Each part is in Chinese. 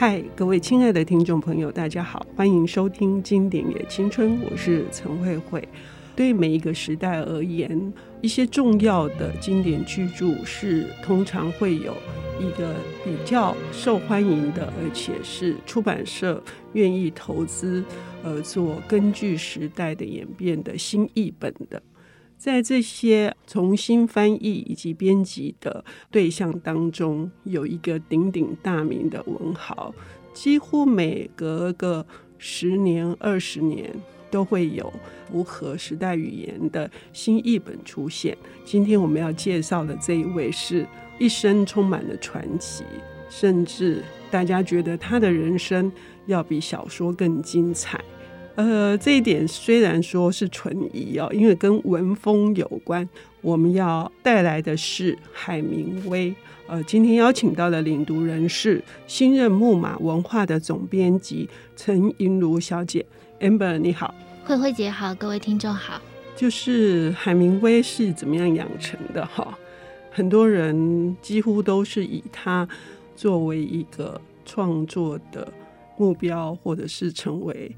嗨，各位亲爱的听众朋友，大家好，欢迎收听《经典也青春》，我是陈慧慧。对每一个时代而言，一些重要的经典巨著是通常会有一个比较受欢迎的，而且是出版社愿意投资而做根据时代的演变的新译本的。在这些重新翻译以及编辑的对象当中，有一个鼎鼎大名的文豪，几乎每隔个十年、二十年都会有符合时代语言的新译本出现。今天我们要介绍的这一位，是一生充满了传奇，甚至大家觉得他的人生要比小说更精彩。呃，这一点虽然说是存疑哦，因为跟文风有关。我们要带来的是海明威。呃，今天邀请到的领读人是新任木马文化的总编辑陈银如小姐，Amber 你好，慧慧姐好，各位听众好。就是海明威是怎么样养成的哈？很多人几乎都是以他作为一个创作的目标，或者是成为。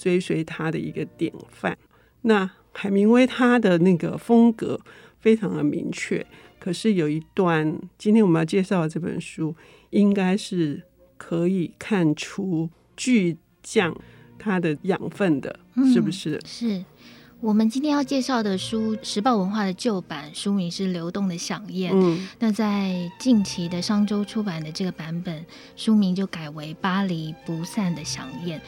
追随他的一个典范。那海明威他的那个风格非常的明确，可是有一段，今天我们要介绍的这本书，应该是可以看出巨匠他的养分的，是不是？嗯、是我们今天要介绍的书，时报文化的旧版，书名是《流动的响宴》。嗯，那在近期的商周出版的这个版本，书名就改为《巴黎不散的响宴》。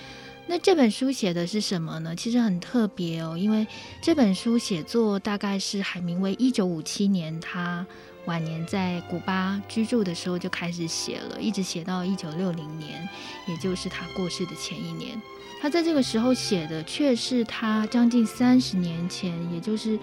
那这本书写的是什么呢？其实很特别哦，因为这本书写作大概是海明威一九五七年他晚年在古巴居住的时候就开始写了，一直写到一九六零年，也就是他过世的前一年。他在这个时候写的却是他将近三十年前，也就是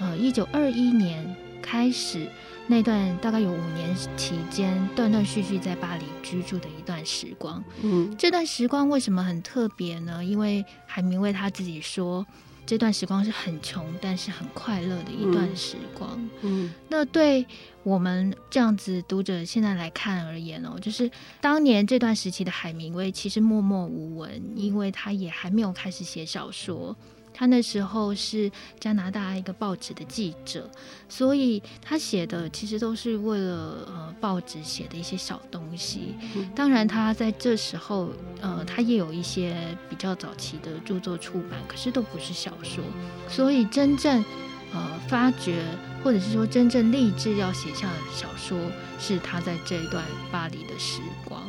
呃一九二一年开始。那段大概有五年期间，断断续续在巴黎居住的一段时光。嗯，这段时光为什么很特别呢？因为海明威他自己说，这段时光是很穷，但是很快乐的一段时光。嗯，嗯，那对我们这样子读者现在来看而言哦，就是当年这段时期的海明威其实默默无闻，因为他也还没有开始写小说。他那时候是加拿大一个报纸的记者，所以他写的其实都是为了呃报纸写的一些小东西。当然，他在这时候呃，他也有一些比较早期的著作出版，可是都不是小说。所以真正呃发掘，或者是说真正立志要写下小说，是他在这一段巴黎的时光。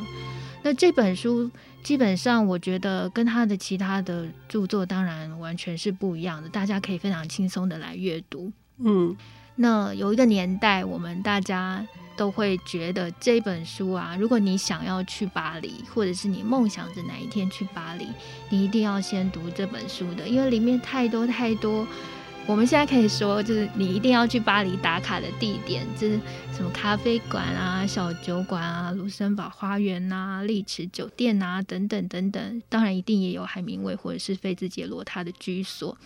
那这本书。基本上，我觉得跟他的其他的著作当然完全是不一样的，大家可以非常轻松的来阅读。嗯，那有一个年代，我们大家都会觉得这本书啊，如果你想要去巴黎，或者是你梦想着哪一天去巴黎，你一定要先读这本书的，因为里面太多太多。我们现在可以说，就是你一定要去巴黎打卡的地点，就是什么咖啡馆啊、小酒馆啊、卢森堡花园啊、丽池酒店啊等等等等。当然，一定也有海明威或者是菲兹杰罗他的居所。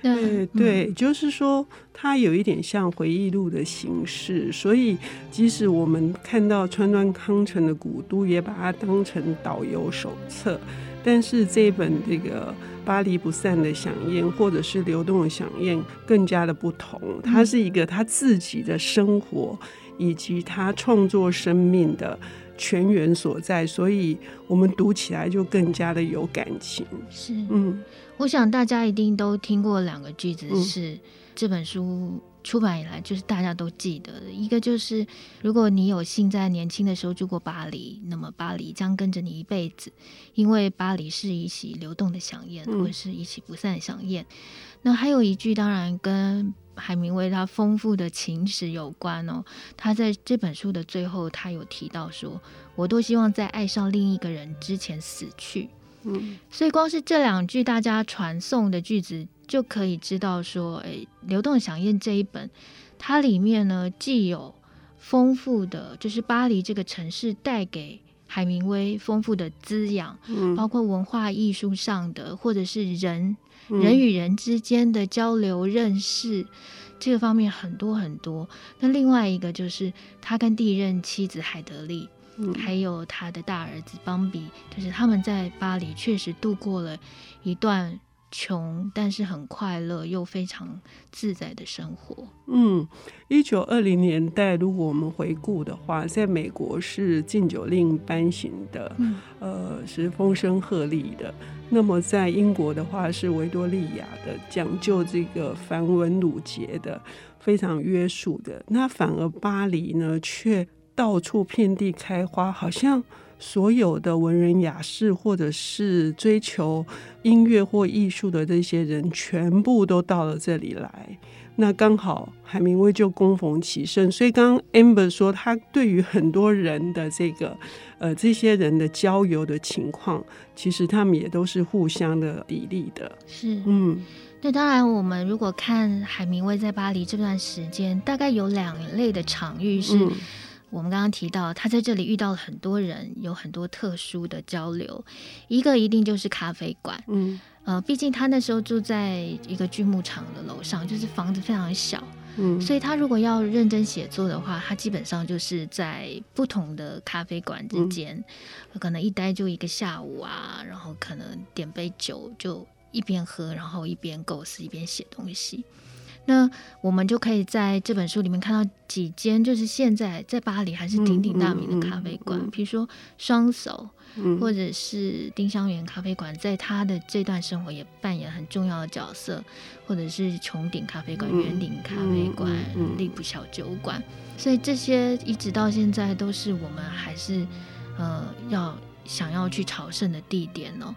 那对，对，嗯，就是说，它有一点像回忆录的形式，所以即使我们看到川端康成的《古都》，也把它当成导游手册。但是这本这个巴黎不散的响宴，或者是流动的响宴，更加的不同。它是一个他自己的生活，以及他创作生命的泉源所在，所以我们读起来就更加的有感情。是，嗯，我想大家一定都听过两个句子，是这本书。出版以来，就是大家都记得的一个，就是如果你有幸在年轻的时候住过巴黎，那么巴黎将跟着你一辈子，因为巴黎是一起流动的饗宴，或者是一起不散的饗宴。嗯、那还有一句，当然跟海明威他丰富的情史有关哦。他在这本书的最后，他有提到说：“我多希望在爱上另一个人之前死去。”嗯，所以光是这两句大家传颂的句子。就可以知道说，哎，《流动的饗宴》这一本，它里面呢既有丰富的，就是巴黎这个城市带给海明威丰富的滋养，嗯，包括文化艺术上的，或者是人、嗯、人与人之间的交流认识，这个方面很多很多。那另外一个就是他跟第一任妻子海德利，嗯、还有他的大儿子邦比，就是他们在巴黎确实度过了一段。穷，但是很快乐又非常自在的生活。嗯，一九二零年代，如果我们回顾的话，在美国是禁酒令颁行的，嗯、呃，是风声鹤唳的。那么在英国的话，是维多利亚的，讲究这个繁文缛节的，非常约束的。那反而巴黎呢，却到处遍地开花，好像。所有的文人雅士，或者是追求音乐或艺术的这些人，全部都到了这里来。那刚好海明威就恭逢其盛，所以刚刚 Amber 说，他对于很多人的这个呃这些人的交友的情况，其实他们也都是互相的砥砺的。是，嗯，那当然，我们如果看海明威在巴黎这段时间，大概有两类的场域是。嗯我们刚刚提到，他在这里遇到了很多人，有很多特殊的交流。一个一定就是咖啡馆，嗯，呃，毕竟他那时候住在一个锯木厂的楼上，就是房子非常小，嗯，所以他如果要认真写作的话，他基本上就是在不同的咖啡馆之间，嗯，可能一待就一个下午啊，然后可能点杯酒就一边喝，然后一边构思，一边写东西。那我们就可以在这本书里面看到几间，就是现在在巴黎还是鼎鼎大名的咖啡馆，比、嗯嗯嗯、如说双手、嗯，或者是丁香园咖啡馆，在他的这段生活也扮演很重要的角色，或者是穹顶咖啡馆、圆、嗯、顶咖啡馆、利、普小酒馆，所以这些一直到现在都是我们还是呃要想要去朝圣的地点哦。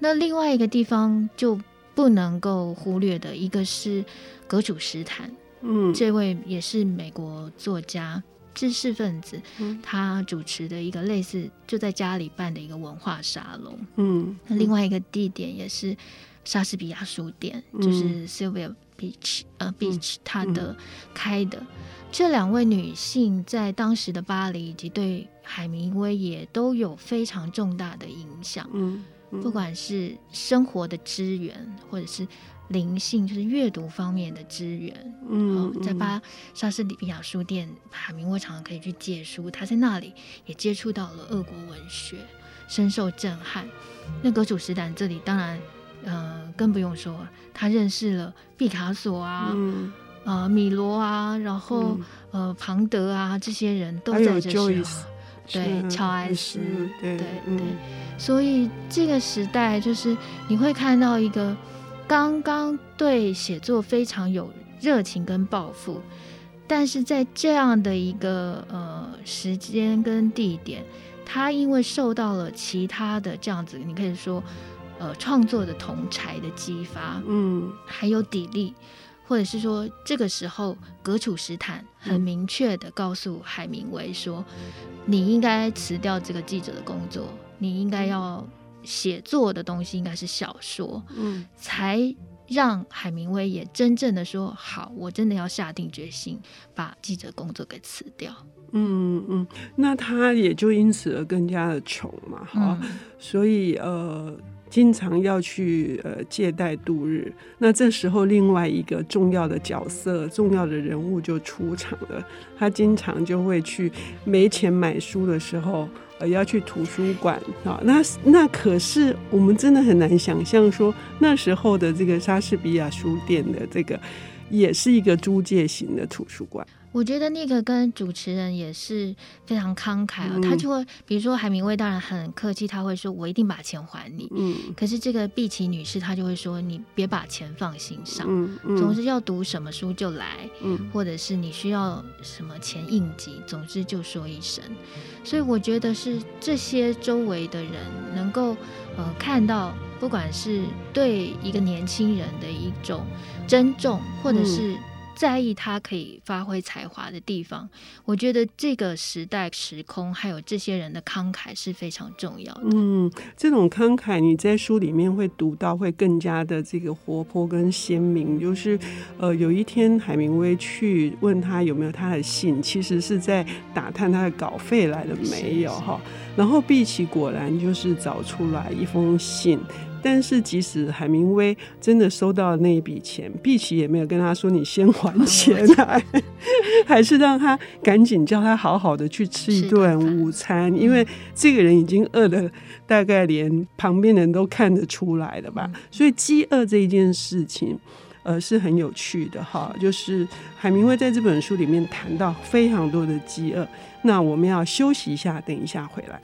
那另外一个地方就不能够忽略的一个是。格主斯坦，嗯，这位也是美国作家、知识分子，嗯，他主持的一个类似就在家里办的一个文化沙龙，嗯，那另外一个地点也是莎士比亚书店，嗯、就是 Sylvia Beach，呃，Beach 他的开的。嗯、这两位女性在当时的巴黎以及对海明威也都有非常重大的影响，嗯，嗯，不管是生活的资源或者是。灵性就是阅读方面的资源，嗯，在巴莎士比亚书店，海明威常常可以去借书。他在那里也接触到了俄国文学，深受震撼。那格楚史坦这里当然，呃，更不用说，他认识了毕卡索啊，嗯、呃，米罗啊，然后、嗯、呃，庞德啊，这些人都在这时候，对，乔安斯，对对、所以这个时代就是你会看到一个。刚刚对写作非常有热情跟抱负，但是在这样的一个呃时间跟地点，他因为受到了其他的这样子，你可以说呃创作的同才的激发，嗯，还有砥砺，或者是说这个时候格楚斯坦很明确的告诉海明威说，你应该辞掉这个记者的工作，你应该要。写作的东西应该是小说，嗯，才让海明威也真正的说好，我真的要下定决心把记者工作给辞掉。嗯嗯，那他也就因此而更加的穷嘛，哈、嗯，所以呃，经常要去呃借贷度日。那这时候另外一个重要的角色、重要的人物就出场了，他经常就会去没钱买书的时候。呃要去图书馆啊，那那可是我们真的很难想象说那时候的这个莎士比亚书店的这个也是一个租借型的图书馆。我觉得那个跟主持人也是非常慷慨啊、哦嗯，他就会比如说海明威当然很客气，他会说我一定把钱还你。嗯，可是这个碧琪女士她就会说你别把钱放心上，嗯嗯，总之要读什么书就来，嗯，或者是你需要什么钱应急，总之就说一声。所以我觉得是这些周围的人能够呃看到，不管是对一个年轻人的一种尊重，或者是。在意他可以发挥才华的地方，我觉得这个时代时空还有这些人的慷慨是非常重要的。嗯，这种慷慨你在书里面会读到，会更加的这个活泼跟鲜明。就是呃，有一天海明威去问他有没有他的信，其实是在打探他的稿费来了没有哈。然后碧琪果然就是找出来一封信。但是即使海明威真的收到了那一笔钱，碧琪也没有跟他说你先还钱来，还是让他赶紧叫他好好的去吃一顿午餐，因为这个人已经饿的大概连旁边人都看得出来了吧。所以饥饿这一件事情。呃，是很有趣的哈，就是海明威在这本书里面谈到非常多的饥饿。那我们要休息一下，等一下回来。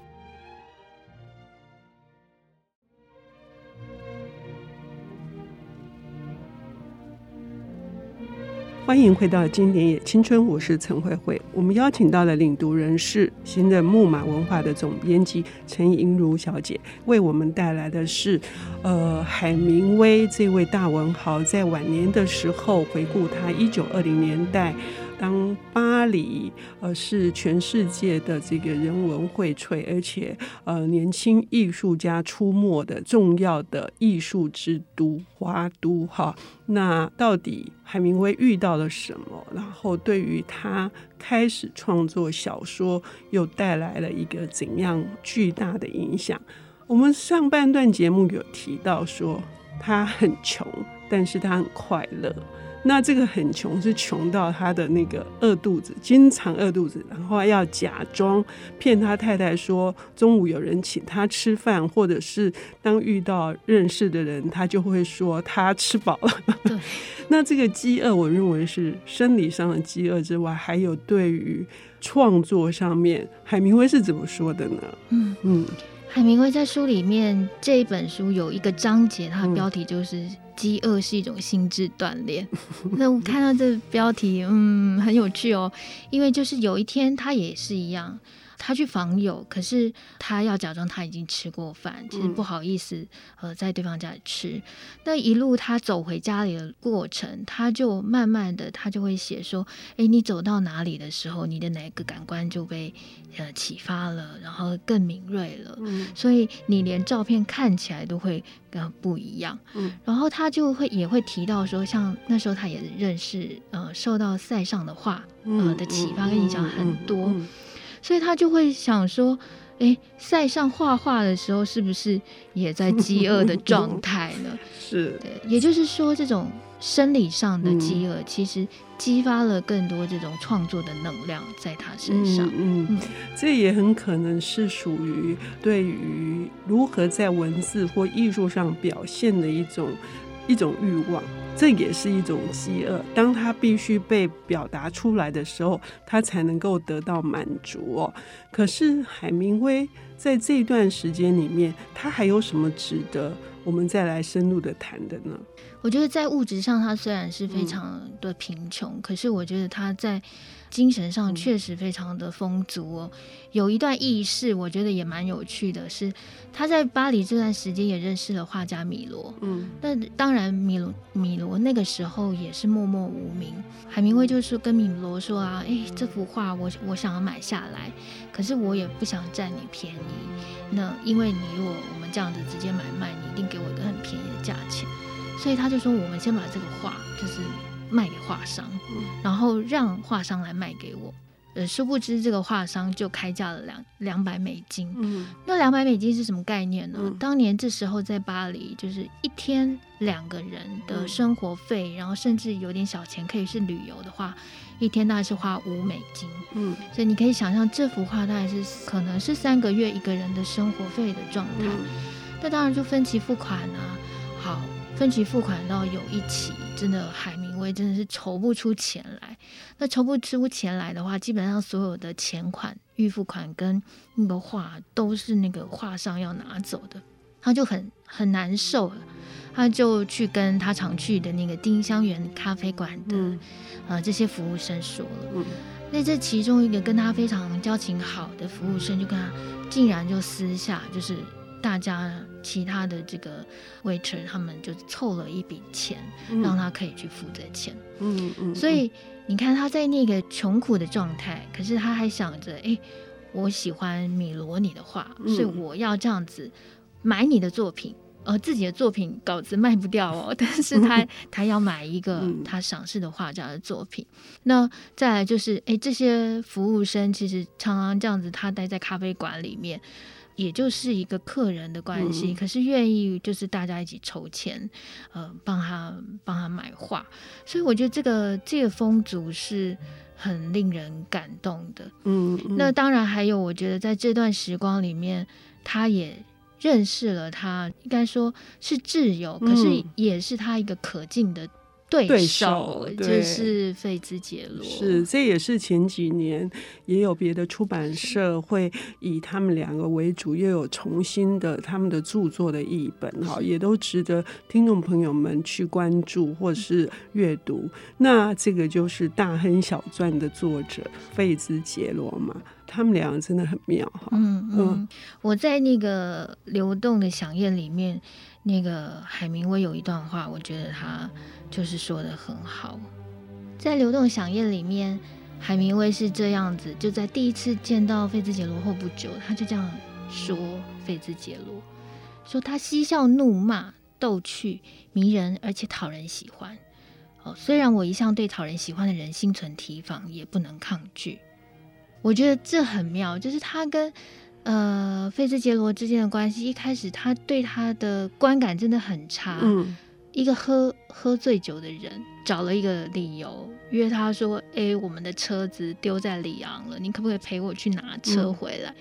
欢迎回到《经典也青春》，我是陈慧慧。我们邀请到了领读人是新任木马文化的总编辑陈莹如小姐，为我们带来的是，呃，海明威这位大文豪在晚年的时候回顾他一九二零年代。当巴黎呃是全世界的这个人文荟萃，而且呃年轻艺术家出没的重要的艺术之都、花都哈，那到底海明威遇到了什么？然后对于他开始创作小说，又带来了一个怎样巨大的影响？我们上半段节目有提到说，他很穷，但是他很快乐。那这个很穷，是穷到他的那个饿肚子，经常饿肚子，然后要假装骗他太太说中午有人请他吃饭，或者是当遇到认识的人，他就会说他吃饱了。对 那这个饥饿，我认为是生理上的饥饿之外，还有对于创作上面，海明威是怎么说的呢？嗯嗯，海明威在书里面这一本书有一个章节，它的标题就是。饥饿是一种心智锻炼。那我看到这标题，嗯，很有趣哦，因为就是有一天他也是一样。他去访友，可是他要假装他已经吃过饭，其实不好意思，呃，在对方家里吃。那一路他走回家里的过程，他就慢慢的，他就会写说：“哎，你走到哪里的时候，你的哪个感官就被呃启发了，然后更敏锐了。嗯，所以你连照片看起来都会呃不一样。嗯，然后他就会也会提到说，像那时候他也认识呃，受到塞尚的画呃的启发跟影响很多。嗯”嗯嗯嗯嗯所以他就会想说，哎，塞尚画画的时候是不是也在饥饿的状 态呢？是，对，也就是说，这种生理上的饥饿，其实激发了更多这种创作的能量在他身上。嗯，嗯，这也很可能是属于对于如何在文字或艺术上表现的一种。一种欲望，这也是一种饥饿。当他必须被表达出来的时候，他才能够得到满足哦。可是海明威在这段时间里面，他还有什么值得我们再来深入的谈的呢？我觉得在物质上，他虽然是非常的贫穷，嗯、可是我觉得他在。精神上确实非常的丰足哦。有一段轶事，我觉得也蛮有趣的，是他在巴黎这段时间也认识了画家米罗。嗯，那当然米罗米罗那个时候也是默默无名。海明威就是跟米罗说啊，哎，这幅画我我想要买下来，可是我也不想占你便宜。那因为你如果我们这样子直接买卖，你一定给我一个很便宜的价钱。所以他就说，我们先把这个画就是。卖给画商，然后让画商来卖给我。呃，殊不知这个画商就开价了两两百美金。嗯，那两百美金是什么概念呢？当年这时候在巴黎，就是一天两个人的生活费，然后甚至有点小钱可以是旅游的话，一天大概是花五美金。嗯，所以你可以想象这幅画大概是可能是三个月一个人的生活费的状态。那当然就分期付款啊。好。分期付款到有一期，真的海明威真的是筹不出钱来。那筹不出钱来的话，基本上所有的钱款、预付款跟那个画都是那个画商要拿走的，他就很很难受了。他就去跟他常去的那个丁香园咖啡馆的、嗯、呃这些服务生说了。嗯、那这其中一个跟他非常交情好的服务生就跟他竟然就私下就是。大家其他的这个 waiter 他们就凑了一笔钱，嗯、让他可以去付这钱。嗯嗯。嗯，所以你看他在那个穷苦的状态，可是他还想着，哎、欸，我喜欢米罗你的画，嗯、所以我要这样子买你的作品。呃自己的作品稿子卖不掉哦，但是他 他要买一个他赏识的画家的作品。嗯、那再来就是，哎、欸，这些服务生其实常常这样子，他待在咖啡馆里面。也就是一个客人的关系，嗯、可是愿意就是大家一起筹钱，呃，帮他帮他买画，所以我觉得这个这个风俗是很令人感动的。嗯，嗯，那当然还有，我觉得在这段时光里面，他也认识了他，应该说是挚友，可是也是他一个可敬的。对手就是费兹杰罗，是这也是前几年也有别的出版社会以他们两个为主，又有重新的他们的著作的译本哈，也都值得听众朋友们去关注或是阅读。那这个就是《大亨小传》的作者费兹杰罗嘛，他们两个真的很妙哈。嗯嗯，我在那个流动的响宴里面，那个海明威有一段话，我觉得他。就是说得很好，在流动响夜里面，海明威是这样子，就在第一次见到费兹杰罗后不久，他就这样说：费兹杰罗说他嬉笑怒骂、逗趣、迷人，而且讨人喜欢。哦，虽然我一向对讨人喜欢的人心存提防，也不能抗拒。我觉得这很妙，就是他跟呃费兹杰罗之间的关系，一开始他对他的观感真的很差。嗯。一个喝喝醉酒的人找了一个理由约他说：“哎，我们的车子丢在里昂了，你可不可以陪我去拿车回来？”嗯、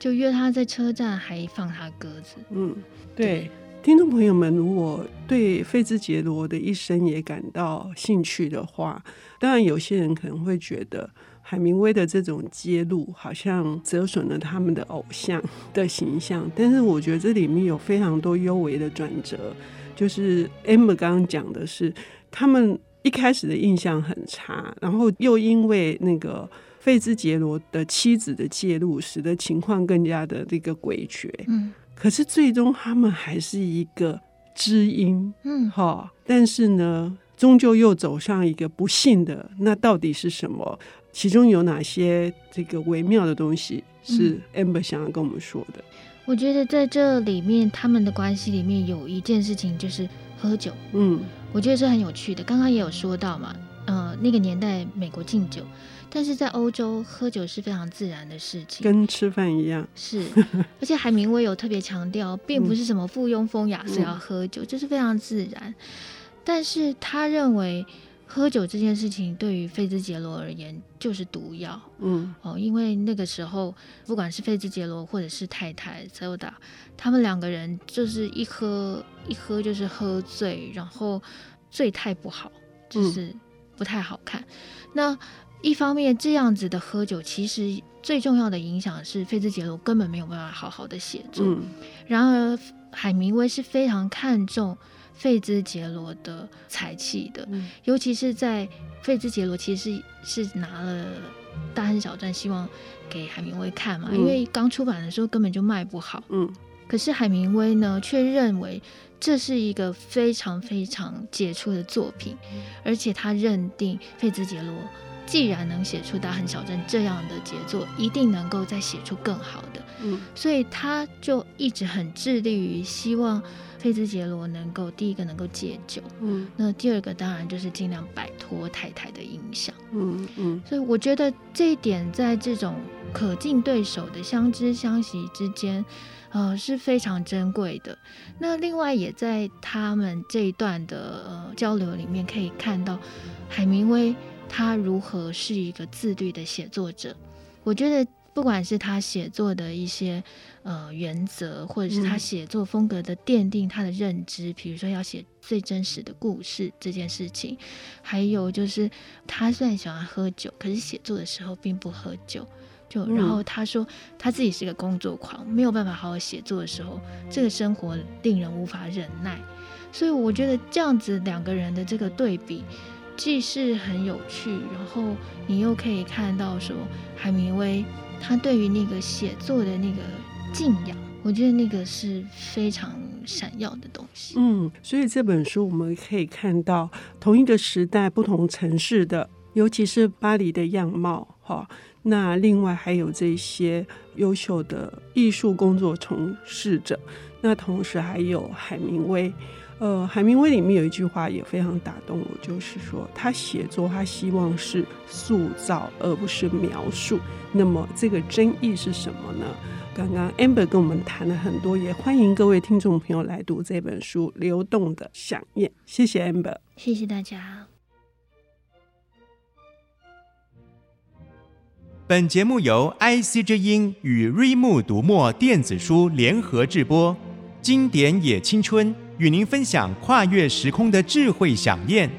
就约他在车站，还放他鸽子。嗯，对。对听众朋友们，如果对费兹杰罗的一生也感到兴趣的话，当然有些人可能会觉得海明威的这种揭露好像折损了他们的偶像的形象，但是我觉得这里面有非常多幽微的转折。就是 Amber 刚刚讲的是，他们一开始的印象很差，然后又因为那个费兹杰罗的妻子的介入，使得情况更加的这个诡谲。嗯，可是最终他们还是一个知音。嗯，哈，但是呢，终究又走上一个不幸的。那到底是什么？其中有哪些这个微妙的东西是 Amber 想要跟我们说的？我觉得在这里面，他们的关系里面有一件事情就是喝酒。嗯，我觉得是很有趣的。刚刚也有说到嘛，呃，那个年代美国禁酒，但是在欧洲喝酒是非常自然的事情，跟吃饭一样。是，而且海明威有特别强调，并不是什么附庸风雅是要喝酒，这、嗯、是非常自然。但是他认为。喝酒这件事情对于费兹杰罗而言就是毒药，嗯哦，因为那个时候不管是费兹杰罗或者是太太泽欧达，他们两个人就是一喝一喝就是喝醉，然后醉态不好，就是不太好看。嗯、那一方面这样子的喝酒，其实最重要的影响是费兹杰罗根本没有办法好好的写作。嗯、然而海明威是非常看重。费兹杰罗的才气的，嗯、尤其是在费兹杰罗其实是，是拿了《大亨小传》，希望给海明威看嘛，嗯、因为刚出版的时候根本就卖不好。嗯，可是海明威呢，却认为这是一个非常非常杰出的作品，嗯、而且他认定费兹杰罗既然能写出《大亨小传》这样的杰作，一定能够再写出更好的。嗯，所以他就一直很致力于希望。费兹杰罗能够第一个能够戒酒，嗯，那第二个当然就是尽量摆脱太太的影响，嗯嗯，所以我觉得这一点在这种可敬对手的相知相惜之间，呃是非常珍贵的。那另外也在他们这一段的呃交流里面可以看到，海明威他如何是一个自律的写作者。我觉得不管是他写作的一些。呃，原则或者是他写作风格的奠定，他的认知，比如说要写最真实的故事这件事情，还有就是他虽然喜欢喝酒，可是写作的时候并不喝酒。就然后他说他自己是个工作狂，没有办法好好写作的时候，这个生活令人无法忍耐。所以我觉得这样子两个人的这个对比，既是很有趣，然后你又可以看到说海明威他对于那个写作的那个。敬仰，我觉得那个是非常闪耀的东西。嗯，所以这本书我们可以看到同一个时代、不同城市的，尤其是巴黎的样貌。哈，那另外还有这些优秀的艺术工作从事者，那同时还有海明威。呃，海明威里面有一句话也非常打动我，就是说他写作他希望是塑造而不是描述。那么这个争议是什么呢？刚刚 Amber 跟我们谈了很多，也欢迎各位听众朋友来读这本书《流动的想念》。谢谢 Amber，谢谢大家。本节目由 IC 之音与瑞木读墨电子书联合制播，经典也青春与您分享跨越时空的智慧想念。